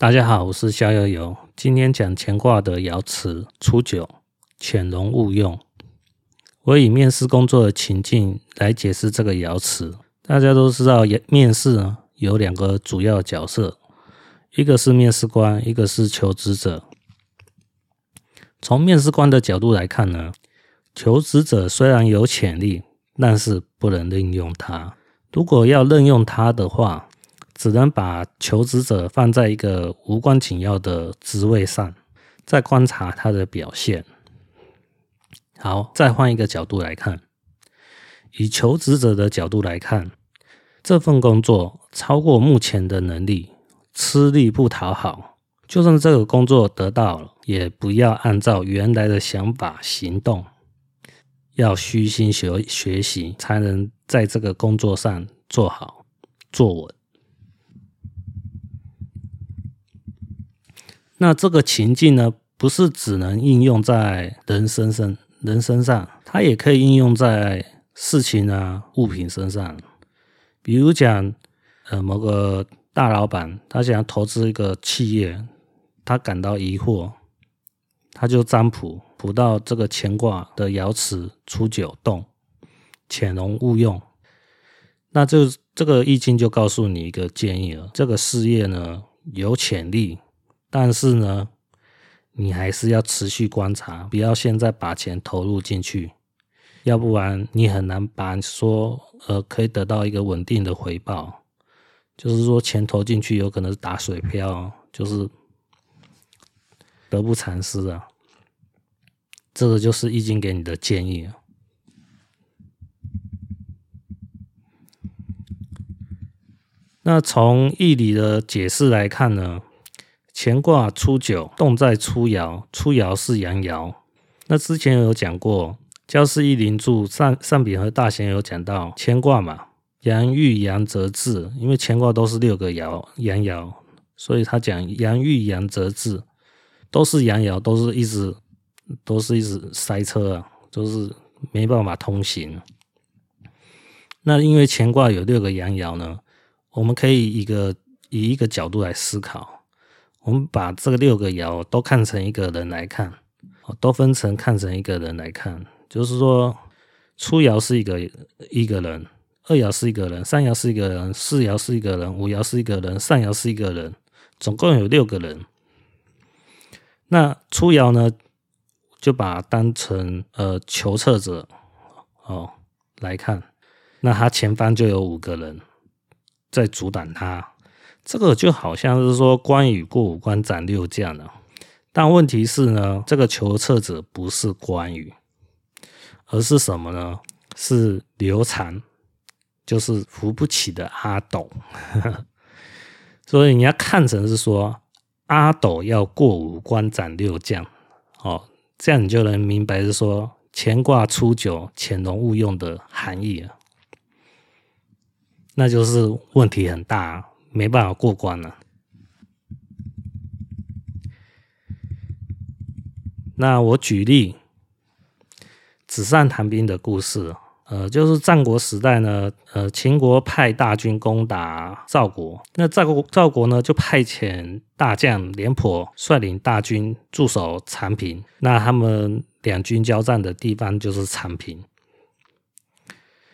大家好，我是逍遥游。今天讲乾卦的爻辞初九，潜龙勿用。我以面试工作的情境来解释这个爻辞。大家都知道，面试有两个主要角色，一个是面试官，一个是求职者。从面试官的角度来看呢，求职者虽然有潜力，但是不能任用他。如果要任用他的话，只能把求职者放在一个无关紧要的职位上，再观察他的表现。好，再换一个角度来看，以求职者的角度来看，这份工作超过目前的能力，吃力不讨好。就算这个工作得到了，也不要按照原来的想法行动，要虚心学学习，才能在这个工作上做好做稳。那这个情境呢，不是只能应用在人身上，人身上，它也可以应用在事情啊、物品身上。比如讲，呃，某个大老板他想要投资一个企业，他感到疑惑，他就占卜卜到这个乾卦的爻辞初九动，潜龙勿用。那就这个易经就告诉你一个建议了：这个事业呢，有潜力。但是呢，你还是要持续观察，不要现在把钱投入进去，要不然你很难把说呃可以得到一个稳定的回报。就是说钱投进去有可能是打水漂，就是得不偿失啊。这个就是易经给你的建议。那从易理的解释来看呢？乾卦初九，动在初爻，初爻是阳爻。那之前有讲过，《教示一林注》上上卞和大贤有讲到，乾卦嘛，阳遇阳则至，因为乾卦都是六个爻阳爻，所以他讲阳遇阳则至，都是阳爻，都是一直都是一直塞车啊，都是没办法通行。那因为乾卦有六个阳爻呢，我们可以一个以一个角度来思考。我们把这个六个爻都看成一个人来看，都分成看成一个人来看，就是说，初爻是一个一个人，二爻是一个人，三爻是一个人，四爻是一个人，五爻是一个人，上爻是一个人，总共有六个人。那初爻呢，就把当成呃求测者哦来看，那他前方就有五个人在阻挡他。这个就好像是说关羽过五关斩六将了，但问题是呢，这个求测者不是关羽，而是什么呢？是刘禅，就是扶不起的阿斗。所以你要看成是说阿斗要过五关斩六将，哦，这样你就能明白是说乾卦初九潜龙勿用的含义了，那就是问题很大。啊没办法过关了。那我举例，纸上谈兵的故事，呃，就是战国时代呢，呃，秦国派大军攻打赵国，那赵国赵国呢就派遣大将廉颇率领大军驻守长平，那他们两军交战的地方就是长平。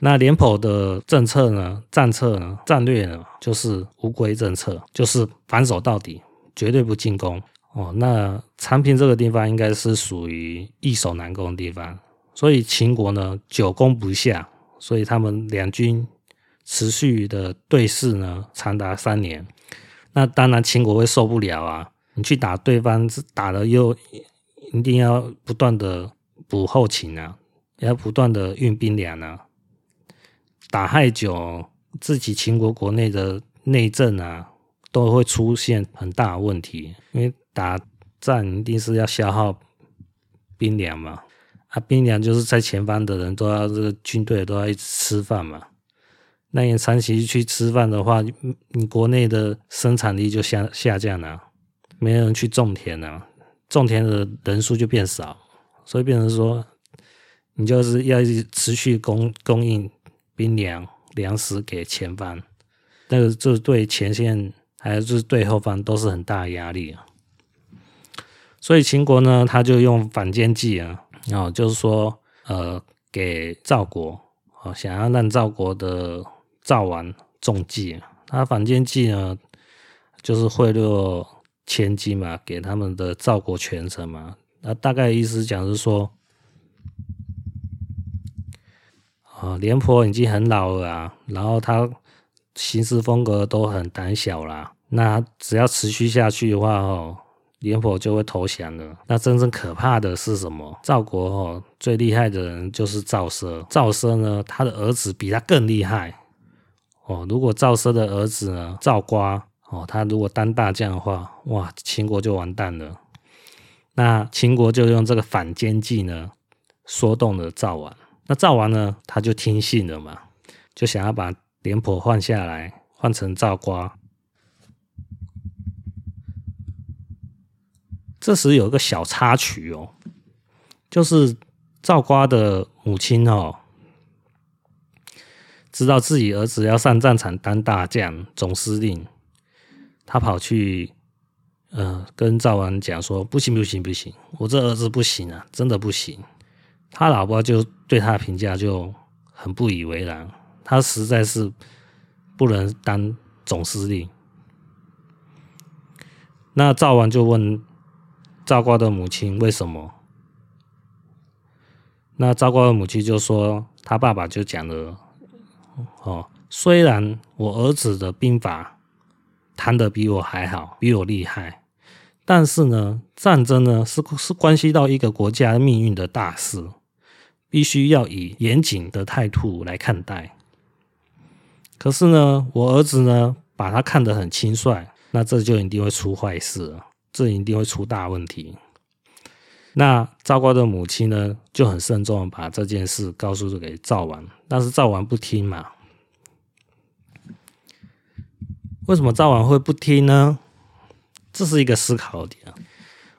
那廉颇的政策呢？战策呢？战略呢？就是乌龟政策，就是防守到底，绝对不进攻。哦，那长平这个地方应该是属于易守难攻的地方，所以秦国呢久攻不下，所以他们两军持续的对峙呢长达三年。那当然秦国会受不了啊！你去打对方，打了又一定要不断的补后勤啊，要不断的运兵粮啊。打太久，自己秦国国内的内政啊，都会出现很大问题。因为打仗一定是要消耗兵粮嘛，啊，兵粮就是在前方的人都要这个军队都要一直吃饭嘛。那你长期去吃饭的话，你国内的生产力就下下降了，没人去种田了，种田的人数就变少，所以变成说，你就是要持续供供应。兵粮粮食给前方，那个就对前线还是对后方都是很大的压力啊。所以秦国呢，他就用反间计啊，然哦，就是说，呃，给赵国，哦，想要让赵国的赵王中计。他反间计呢，就是贿赂千金嘛，给他们的赵国权臣嘛。那大概意思讲是说，啊，廉颇已经很老了啊，然后他行事风格都很胆小啦。那只要持续下去的话，哦。廉颇就会投降了。那真正可怕的是什么？赵国哦，最厉害的人就是赵奢。赵奢呢，他的儿子比他更厉害哦。如果赵奢的儿子呢，赵瓜哦，他如果当大将的话，哇，秦国就完蛋了。那秦国就用这个反间计呢，说动了赵王。那赵王呢，他就听信了嘛，就想要把廉颇换下来，换成赵瓜。这时有一个小插曲哦，就是赵瓜的母亲哦，知道自己儿子要上战场当大将、总司令，他跑去呃跟赵王讲说：“不行，不行，不行，我这儿子不行啊，真的不行。”他老婆就对他的评价就很不以为然，他实在是不能当总司令。那赵王就问。赵瓜的母亲为什么？那赵瓜的母亲就说，他爸爸就讲了，哦，虽然我儿子的兵法谈得比我还好，比我厉害，但是呢，战争呢是是关系到一个国家命运的大事，必须要以严谨的态度来看待。可是呢，我儿子呢把他看得很轻率，那这就一定会出坏事了。这一定会出大问题。那赵瓜的母亲呢，就很慎重的把这件事告诉给赵王，但是赵王不听嘛。为什么赵王会不听呢？这是一个思考点。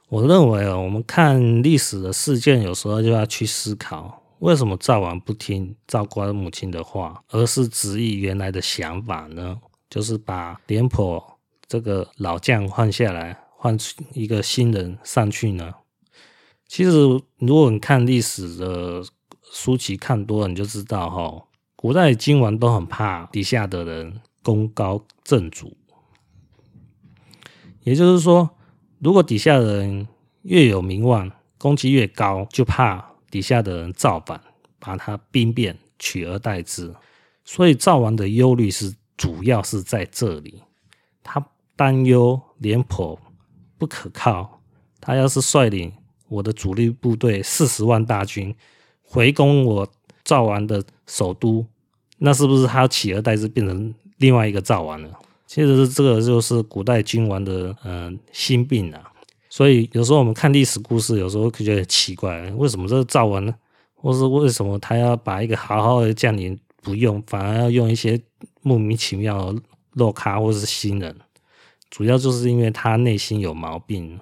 我认为啊，我们看历史的事件，有时候就要去思考，为什么赵王不听赵瓜的母亲的话，而是执意原来的想法呢？就是把廉颇这个老将换下来。换一个新人上去呢？其实，如果你看历史的书籍看多了，你就知道哈，古代君王都很怕底下的人功高震主。也就是说，如果底下的人越有名望，功绩越高，就怕底下的人造反，把他兵变，取而代之。所以赵王的忧虑是主要是在这里，他担忧廉颇。不可靠，他要是率领我的主力部队四十万大军回攻我赵王的首都，那是不是他取而代之变成另外一个赵王了？其实这个就是古代君王的嗯、心病啊。所以有时候我们看历史故事，有时候会觉得奇怪，为什么这个赵文呢？或是为什么他要把一个好好的将领不用，反而要用一些莫名其妙的肉咖或是新人？主要就是因为他内心有毛病，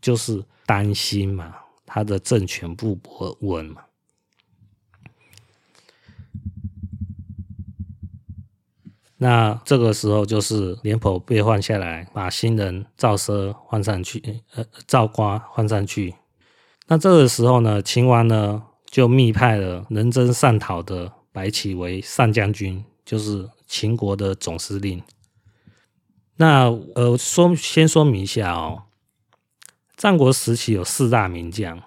就是担心嘛，他的政权不稳嘛。那这个时候就是廉颇被换下来，把新人赵奢换上去，呃，赵瓜换上去。那这个时候呢，秦王呢就密派了能征善讨的白起为上将军，就是秦国的总司令。那呃，说先说明一下哦，战国时期有四大名将，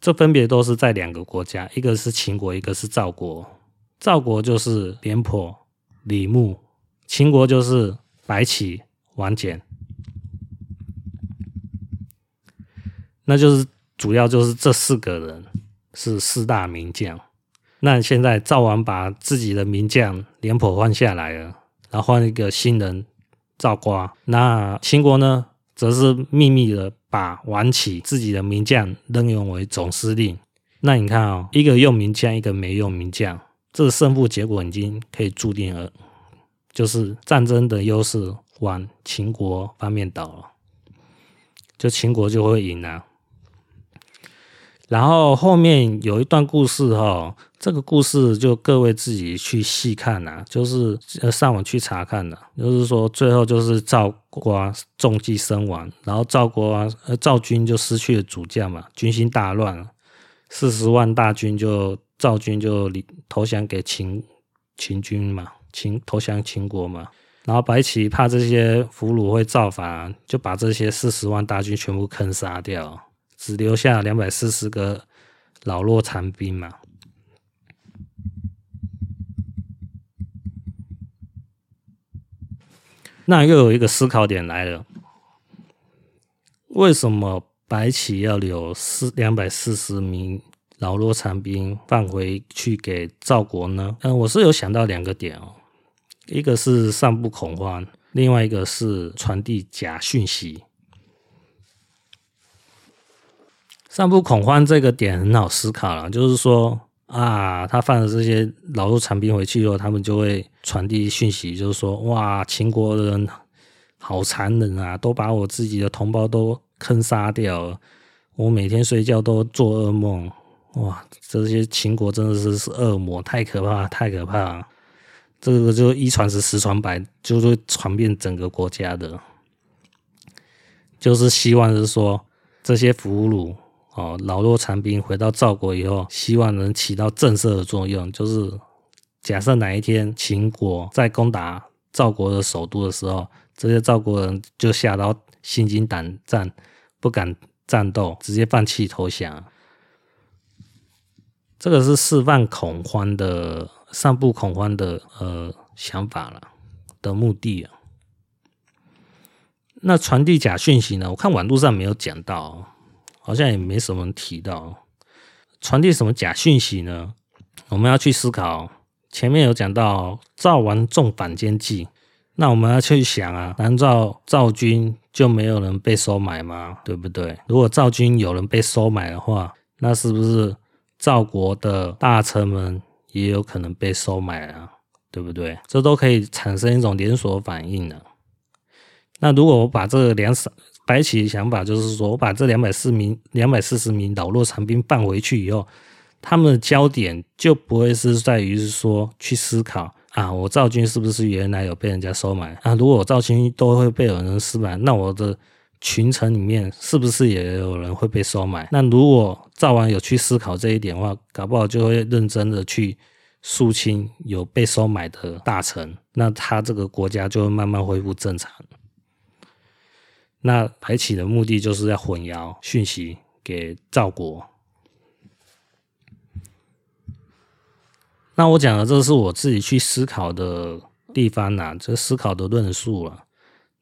这分别都是在两个国家，一个是秦国，一个是赵国。赵国就是廉颇、李牧，秦国就是白起、王翦。那就是主要就是这四个人是四大名将。那现在赵王把自己的名将廉颇换下来了，然后换一个新人。赵瓜，那秦国呢，则是秘密的把王启自己的名将任用为总司令。那你看啊、哦，一个用名将，一个没用名将，这个胜负结果已经可以注定了，就是战争的优势往秦国方面倒了，就秦国就会赢了。然后后面有一段故事哈，这个故事就各位自己去细看呐，就是上网去查看的。就是说最后就是赵括中计身亡，然后赵国呃赵军就失去了主将嘛，军心大乱，四十万大军就赵军就投降给秦秦军嘛，秦投降秦国嘛。然后白起怕这些俘虏会造反，就把这些四十万大军全部坑杀掉。只留下两百四十个老弱残兵嘛。那又有一个思考点来了：为什么白起要留四两百四十名老弱残兵放回去给赵国呢？嗯，我是有想到两个点哦，一个是散布恐慌，另外一个是传递假讯息。散布恐慌这个点很好思考了，就是说啊，他放了这些老弱残兵回去以后，他们就会传递讯息，就是说哇，秦国人好残忍啊，都把我自己的同胞都坑杀掉，我每天睡觉都做噩梦，哇，这些秦国真的是是恶魔，太可怕，太可怕，这个就一传十，十传百，就会传遍整个国家的，就是希望是说这些俘虏。哦，老弱残兵回到赵国以后，希望能起到震慑的作用。就是假设哪一天秦国在攻打赵国的首都的时候，这些赵国人就吓到心惊胆战，不敢战斗，直接放弃投降。这个是释放恐慌的、散布恐慌的呃想法了的目的啊。那传递假讯息呢？我看网络上没有讲到。好像也没什么提到传递什么假讯息呢？我们要去思考。前面有讲到赵王重反间计，那我们要去想啊，难道赵军就没有人被收买吗？对不对？如果赵军有人被收买的话，那是不是赵国的大臣们也有可能被收买啊？对不对？这都可以产生一种连锁反应的。那如果我把这两少白起的想法就是说，我把这两百四名、两百四十名老弱残兵放回去以后，他们的焦点就不会是在于是说去思考啊，我赵军是不是原来有被人家收买啊？如果我赵军都会被有人收买，那我的群臣里面是不是也有人会被收买？那如果赵王有去思考这一点的话，搞不好就会认真的去肃清有被收买的大臣，那他这个国家就会慢慢恢复正常。那白起的目的就是要混淆讯息给赵国。那我讲的这是我自己去思考的地方呐，这思考的论述了。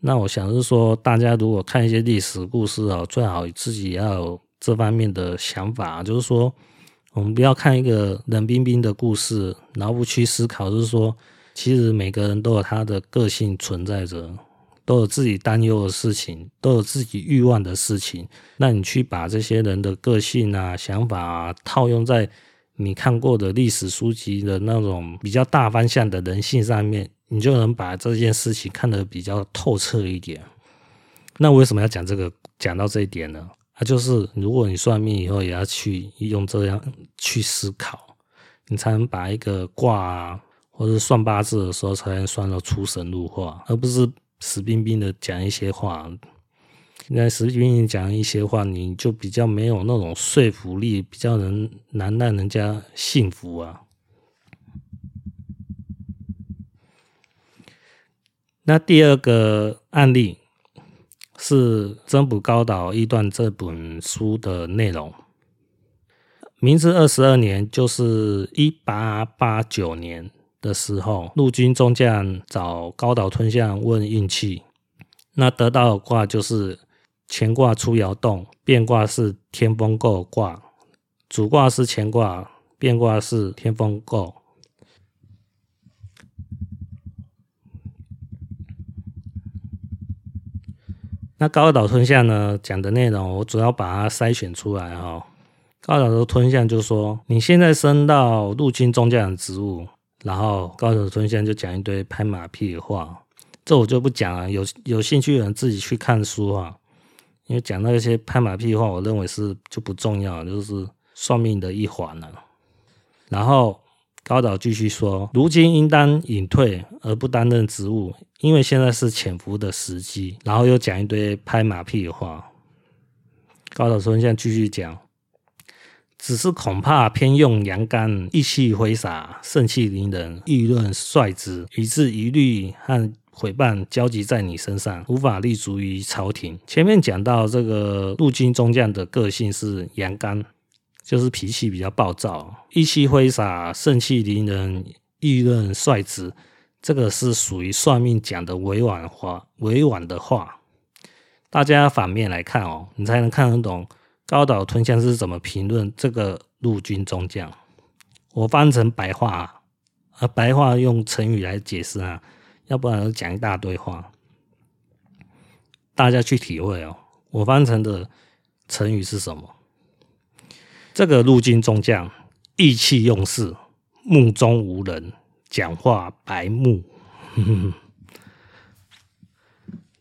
那我想是说，大家如果看一些历史故事啊，最好自己要有这方面的想法，就是说，我们不要看一个冷冰冰的故事，然后不去思考，就是说，其实每个人都有他的个性存在着。都有自己担忧的事情，都有自己欲望的事情。那你去把这些人的个性啊、想法啊，套用在你看过的历史书籍的那种比较大方向的人性上面，你就能把这件事情看得比较透彻一点。那为什么要讲这个？讲到这一点呢？啊，就是如果你算命以后也要去用这样去思考，你才能把一个卦啊，或者算八字的时候，才能算到出神入化，而不是。死冰冰的讲一些话，那死冰冰讲一些话，你就比较没有那种说服力，比较能难让人家信服啊。那第二个案例是《增补高岛一段》这本书的内容。明治二十二年，就是一八八九年。的时候，陆军中将找高岛吞象问运气，那得到的卦就是乾卦出窑洞，变卦是天风姤卦，主卦是乾卦，变卦是天风姤。那高岛吞象呢讲的内容，我主要把它筛选出来哈。高岛的吞象就说：“你现在升到陆军中将的职务。”然后高岛吞象就讲一堆拍马屁的话，这我就不讲了。有有兴趣的人自己去看书啊，因为讲那些拍马屁的话，我认为是就不重要，就是算命的一环了。然后高岛继续说，如今应当隐退而不担任职务，因为现在是潜伏的时机。然后又讲一堆拍马屁的话。高岛吞象继续讲。只是恐怕偏用阳刚，意气挥洒，盛气凌人，议论率直，以致疑虑和诽谤交集在你身上，无法立足于朝廷。前面讲到这个陆军中将的个性是阳刚，就是脾气比较暴躁，意气挥洒，盛气凌人，议论率直，这个是属于算命讲的委婉话，委婉的话。大家反面来看哦，你才能看得懂。高岛吞象是怎么评论这个陆军中将？我翻成白话啊，白话用成语来解释啊，要不然讲一大堆话，大家去体会哦。我翻成的成语是什么？这个陆军中将意气用事，目中无人，讲话白目。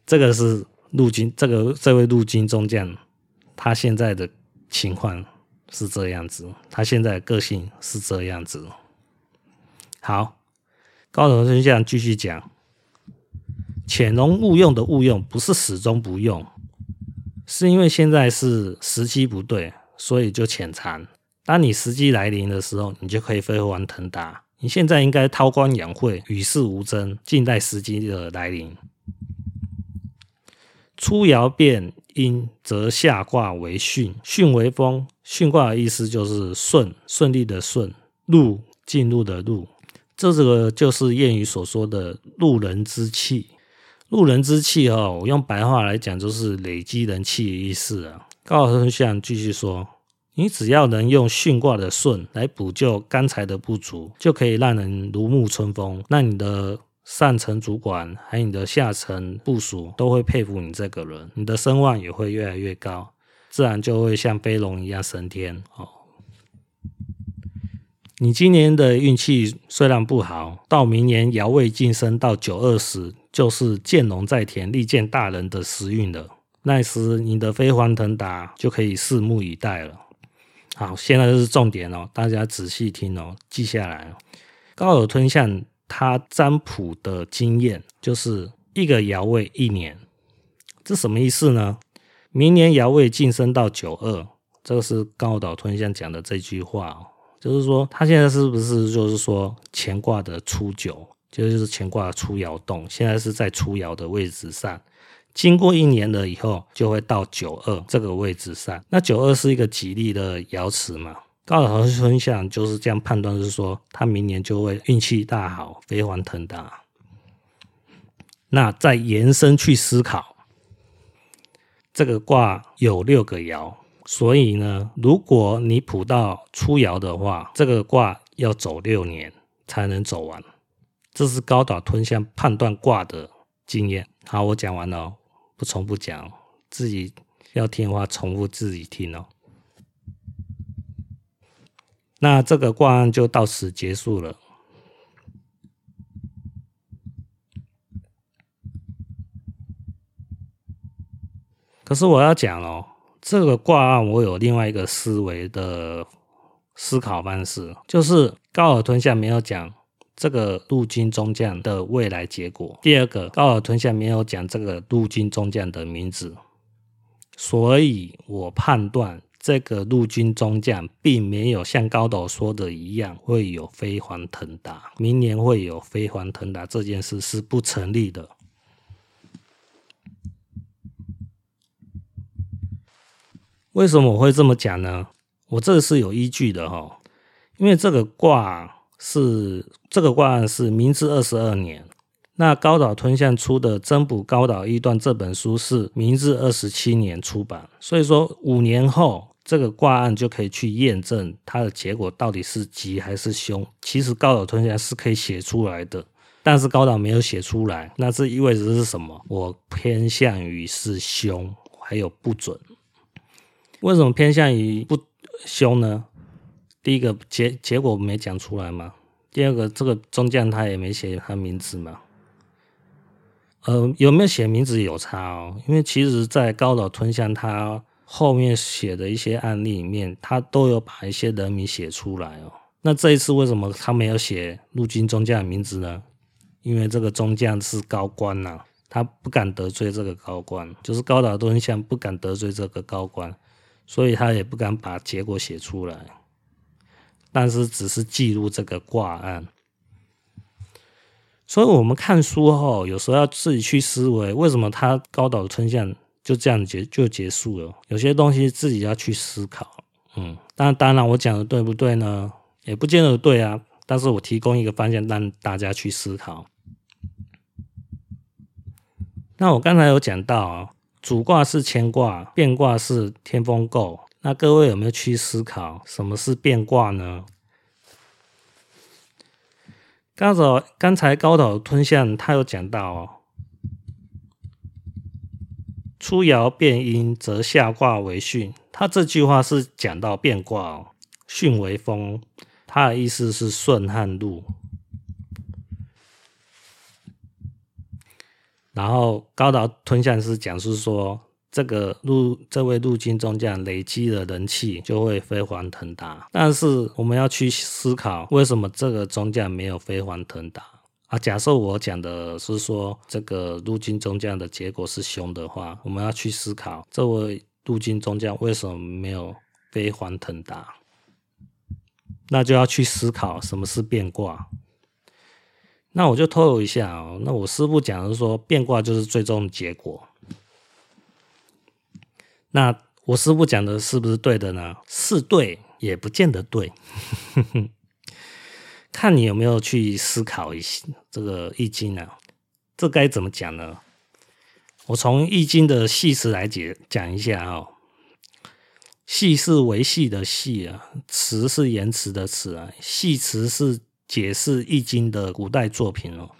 这个是陆军，这个这位陆军中将。他现在的情况是这样子，他现在个性是这样子。好，高岛吞象继续讲：潜龙勿用的勿用，不是始终不用，是因为现在是时机不对，所以就潜藏。当你时机来临的时候，你就可以飞黄腾达。你现在应该韬光养晦，与世无争，静待时机的来临。初爻变阴，则下卦为巽，巽为风。巽卦的意思就是顺，顺利的顺，入进入的入。这个就是谚语所说的入人之气。入人之气哦，我用白话来讲就是累积人气的意思啊。高岛吞象继续说，你只要能用巽卦的顺来补救刚才的不足，就可以让人如沐春风。那你的。上层主管还有你的下层部署都会佩服你这个人，你的声望也会越来越高，自然就会像飞龙一样升天哦。你今年的运气虽然不好，到明年爻位晋升到九二时，就是见龙在田，利见大人的时运了。那时你的飞黄腾达就可以拭目以待了。好，现在就是重点哦，大家仔细听哦，记下来。高岛吞象。他占卜的经验就是一个爻位一年，这什么意思呢？明年爻位晋升到九二，这个是高岛吞象讲的这句话，就是说他现在是不是就是说乾卦的初九，就是乾卦的初爻动，现在是在初爻的位置上，经过一年了以后就会到九二这个位置上，那九二是一个吉利的爻辞嘛。高岛吞象就是这样判断，是说他明年就会运气大好，飞黄腾达。那再延伸去思考，这个卦有六个爻，所以呢，如果你卜到初爻的话，这个卦要走六年才能走完。这是高岛吞象判断卦的经验。好，我讲完了，不重复讲，自己要听的话，重复自己听哦。那这个卦案就到此结束了。可是我要讲哦，这个卦案我有另外一个思维的思考方式，就是高尔吞下没有讲这个陆军中将的未来结果。第二个，高尔吞下没有讲这个陆军中将的名字，所以我判断。这个陆军中将并没有像高岛说的一样会有飞黄腾达，明年会有飞黄腾达这件事是不成立的。为什么我会这么讲呢？我这个是有依据的哈，因为这个卦是这个卦案是明治二十二年，那高岛吞象出的《占卜高岛易断》这本书是明治二十七年出版，所以说五年后。这个卦案就可以去验证它的结果到底是吉还是凶。其实高岛吞象是可以写出来的，但是高岛没有写出来，那这意味着是什么？我偏向于是凶，还有不准。为什么偏向于不凶呢？第一个结结果没讲出来嘛。第二个，这个中将他也没写他名字嘛。呃，有没有写名字有差哦？因为其实，在高岛吞象他后面写的一些案例里面，他都有把一些人名写出来哦。那这一次为什么他没有写陆军中将的名字呢？因为这个中将是高官呐、他不敢得罪这个高官，就是高岛吞象不敢得罪这个高官，所以他也不敢把结果写出来，但是只是记录这个挂案。所以我们看书后，有时候要自己去思维，为什么他高岛春象就这样结就结束了？有些东西自己要去思考。嗯，但当然我讲的对不对呢？也不见得对啊。但是我提供一个方向让大家去思考。那我刚才有讲到啊，主卦是乾卦，变卦是天风姤。那各位有没有去思考什么是变卦呢？刚才刚才高岛吞象他有讲到哦，初爻变阴，则下卦为巽。他这句话是讲到变卦哦，巽为风，他的意思是顺和路。然后高岛吞象是讲述说。这个陆这位陆军中将累积了人气，就会飞黄腾达。但是我们要去思考，为什么这个中将没有飞黄腾达啊？假设我讲的是说这个陆军中将的结果是凶的话，我们要去思考，这位陆军中将为什么没有飞黄腾达？那就要去思考什么是变卦。那我就透露一下哦，那我师傅讲的是说，变卦就是最终的结果。那我师傅讲的是不是对的呢？是对，也不见得对，看你有没有去思考一下这个《易经》啊。这该怎么讲呢？我从《易经》的系词来解讲一下哦。系是维系的系啊，词是言辞的词啊。系词是解释《易经》的古代作品哦。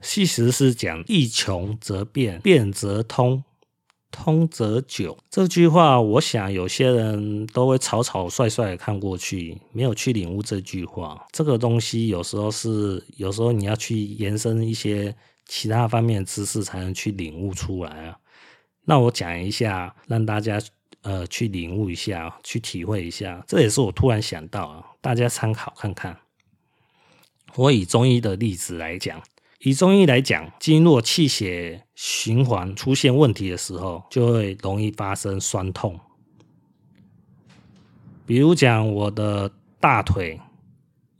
系词是讲易穷则变，变则通。通则久，这句话，我想有些人都会草草率率的看过去，没有去领悟这句话。这个东西有时候是，有时候你要去延伸一些其他方面的知识，才能去领悟出来啊。那我讲一下，让大家呃去领悟一下，去体会一下。这也是我突然想到啊，大家参考看看。我以中医的例子来讲。以中医来讲，经络气血循环出现问题的时候，就会容易发生酸痛。比如讲，我的大腿，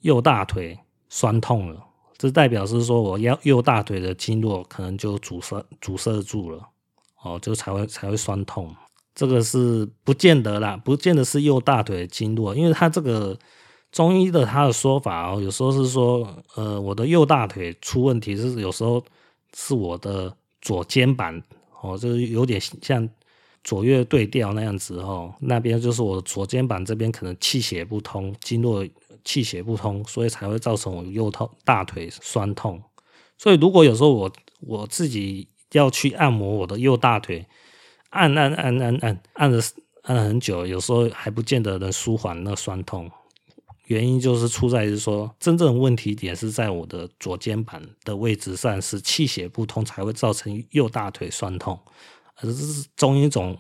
右大腿酸痛了，这代表是说我要右大腿的经络可能就阻塞阻塞住了，哦，就才会才会酸痛。这个是不见得啦，不见得是右大腿的经络，因为它这个。中医的他的说法哦，有时候是说，呃，我的右大腿出问题，是有时候是我的左肩膀哦，就是有点像左右对调那样子哦，那边就是我左肩膀这边可能气血不通，经络气血不通，所以才会造成我右痛大腿酸痛。所以如果有时候我我自己要去按摩我的右大腿，按按按按按按了按了很久，有时候还不见得能舒缓那酸痛。原因就是出在于说，真正问题点是在我的左肩膀的位置上，是气血不通才会造成右大腿酸痛，而这是中医一种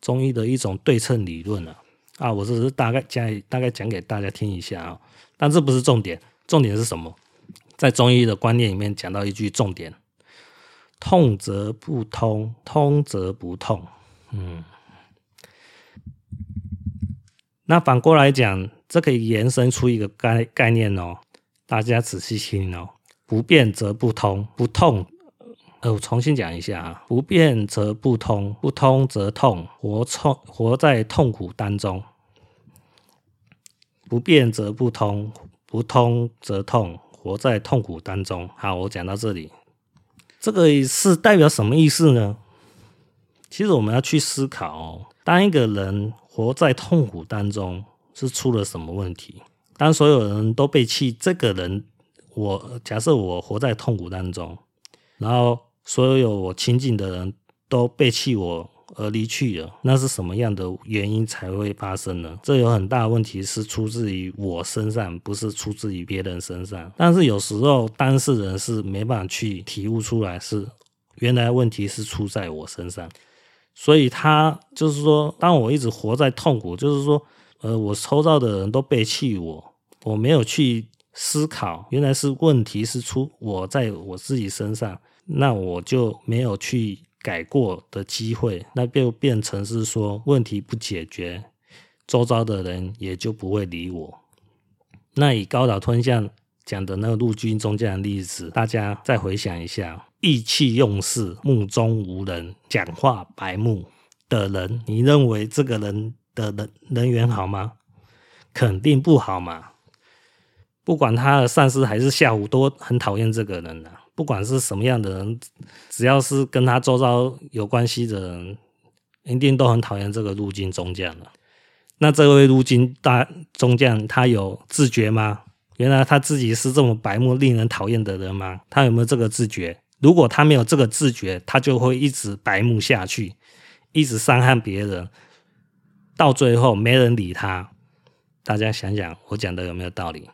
中医的一种对称理论啊。啊，我只是大概讲大概讲给大家听一下啊，但这不是重点，重点是什么？在中医的观念里面讲到一句重点：痛则不通，通则不痛。嗯，那反过来讲。这可以延伸出一个概概念哦，大家仔细听哦。不变则不通，不痛，呃，我重新讲一下啊。不变则不通，不通则痛，活痛活在痛苦当中。不变则不通，不通则痛，活在痛苦当中。好，我讲到这里，这个是代表什么意思呢？其实我们要去思考哦，当一个人活在痛苦当中。是出了什么问题？当所有人都背弃这个人，我假设我活在痛苦当中，然后所有我亲近的人都背弃我而离去了，那是什么样的原因才会发生呢？这有很大问题是出自于我身上，不是出自于别人身上。但是有时候当事人是没办法去体悟出来是原来问题是出在我身上。所以他就是说，当我一直活在痛苦，就是说，呃，我周遭的人都背弃我，我没有去思考，原来是问题是出我在我自己身上，那我就没有去改过的机会，那就变成是说问题不解决，周遭的人也就不会理我。那以高岛吞象讲的那个陆军中将的例子，大家再回想一下。意气用事、目中无人、讲话白目的人，你认为这个人的人人缘好吗？肯定不好嘛！不管他的上司还是下属，都很讨厌这个人呢、不管是什么样的人，只要是跟他周遭有关系的人，一定都很讨厌这个陆军中将的。那这位陆军大中将，他有自觉吗？原来他自己是这么白目、令人讨厌的人吗？他有没有这个自觉？如果他没有这个自觉，他就会一直白目下去，一直伤害别人，到最后没人理他。大家想想，我讲的有没有道理？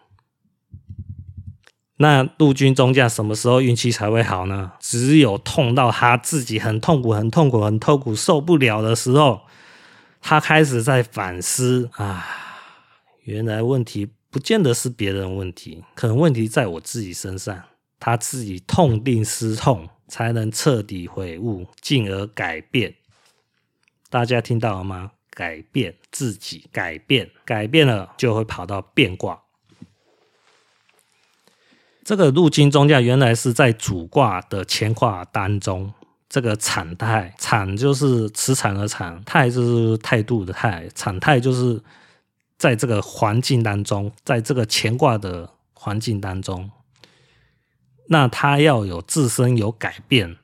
那陆军中将什么时候运气才会好呢？只有痛到他自己很痛苦、很痛苦、很痛苦、受不了的时候，他开始在反思啊，原来问题不见得是别人问题，可能问题在我自己身上。他自己痛定思痛，才能彻底悔悟，进而改变。大家听到了吗？改变自己，改变，改变了就会跑到变卦。这个入金中将原来是在主卦的乾卦当中，这个产态，产就是磁场的产，态就是态度的态，产态就是在这个环境当中，在这个乾卦的环境当中。那他要有自身有改变，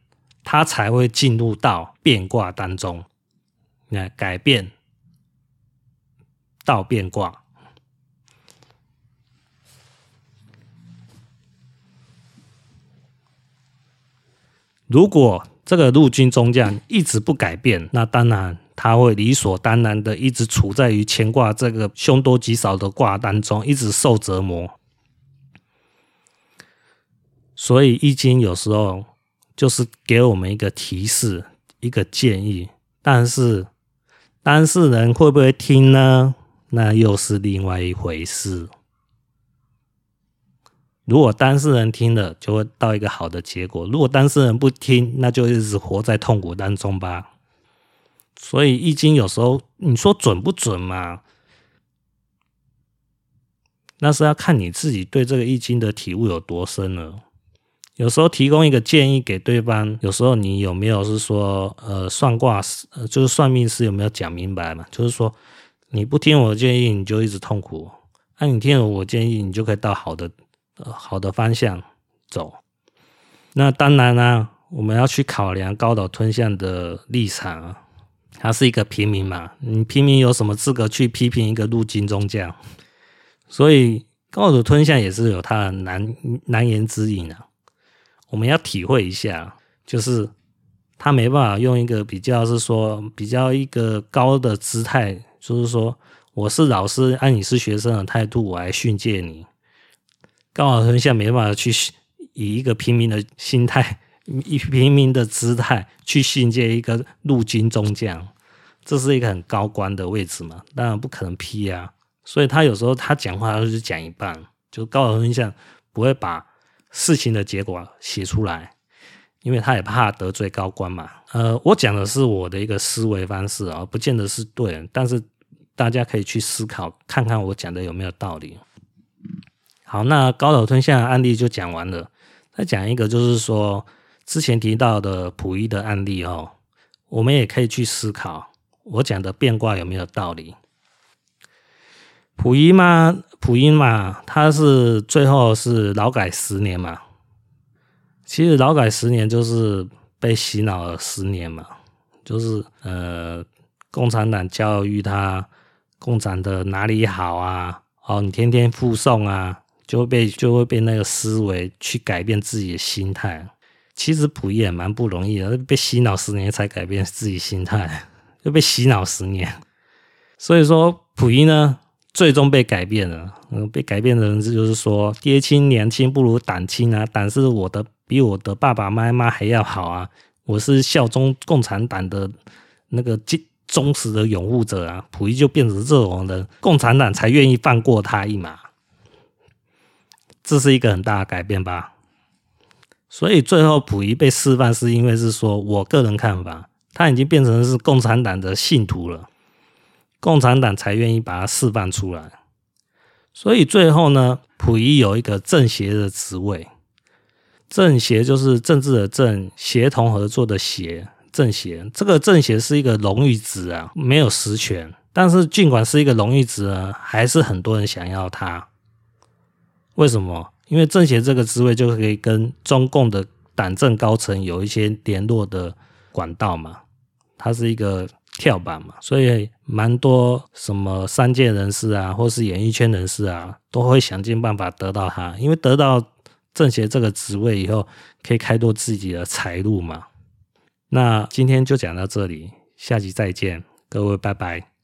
他才会进入到变卦当中。那改变道变卦，如果这个陆军中将一直不改变，那当然他会理所当然的一直处在于乾卦这个凶多吉少的卦当中，一直受折磨。所以《易经》有时候就是给我们一个提示、一个建议，但是当事人会不会听呢？那又是另外一回事。如果当事人听了，就会到一个好的结果；如果当事人不听，那就一直活在痛苦当中吧。所以《易经》有时候你说准不准嘛？那是要看你自己对这个《易经》的体悟有多深了。有时候提供一个建议给对方，有时候你有没有是说，呃，算卦师，就是算命师有没有讲明白嘛？就是说，你不听我的建议，你就一直痛苦；那、你听了我建议，你就可以到好的、呃、好的方向走。那当然啦、啊，我们要去考量高岛吞象的立场啊，他是一个平民嘛，你平民有什么资格去批评一个陆军中将？所以高岛吞象也是有他的难难言之隐啊。我们要体会一下，就是他没办法用一个比较是说比较一个高的姿态，就是说我是老师，按你是学生的态度，我来训诫你。高岛吞象没办法去以一个平民的心态，以平民的姿态去训诫一个陆军中将，这是一个很高官的位置嘛，当然不可能批啊。所以他有时候他讲话就是讲一半，就高岛吞象不会把。事情的结果写出来，因为他也怕得罪高官嘛。呃，我讲的是我的一个思维方式啊，不见得是对，但是大家可以去思考，看看我讲的有没有道理。好，那高岛吞象案例就讲完了。再讲一个，就是说之前提到的溥仪的案例哦，我们也可以去思考，我讲的变卦有没有道理。溥仪嘛，溥仪嘛，他是最后是劳改十年嘛。其实劳改十年就是被洗脑了十年嘛，就是呃，共产党教育他共产的哪里好啊，哦，你天天附送啊，就会被就会被那个思维去改变自己的心态。其实溥仪也蛮不容易的，被洗脑十年才改变自己心态，就被洗脑十年。所以说溥仪呢。最终被改变了，嗯，被改变的人是就是说，爹亲娘亲不如党亲啊，党是我的，比我的爸爸妈妈还要好啊，我是效忠共产党的那个忠实的拥护者啊，溥仪就变成这种人，共产党才愿意放过他一马。这是一个很大的改变吧？所以最后溥仪被释放，是因为是说我个人看法，他已经变成是共产党的信徒了，共产党才愿意把他释放出来。所以最后呢，溥仪有一个政协的职位，政协就是政治的政，协同合作的协。政协这个政协是一个荣誉职啊，没有实权，但是尽管是一个荣誉职呢，还是很多人想要他。为什么？因为政协这个职位就可以跟中共的党政高层有一些联络的管道嘛，它是一个跳板嘛，所以蛮多什么商界人士啊，或是演艺圈人士啊，都会想尽办法得到他，因为得到政协这个职位以后，可以开拓自己的财路嘛。那今天就讲到这里，下集再见，各位拜拜。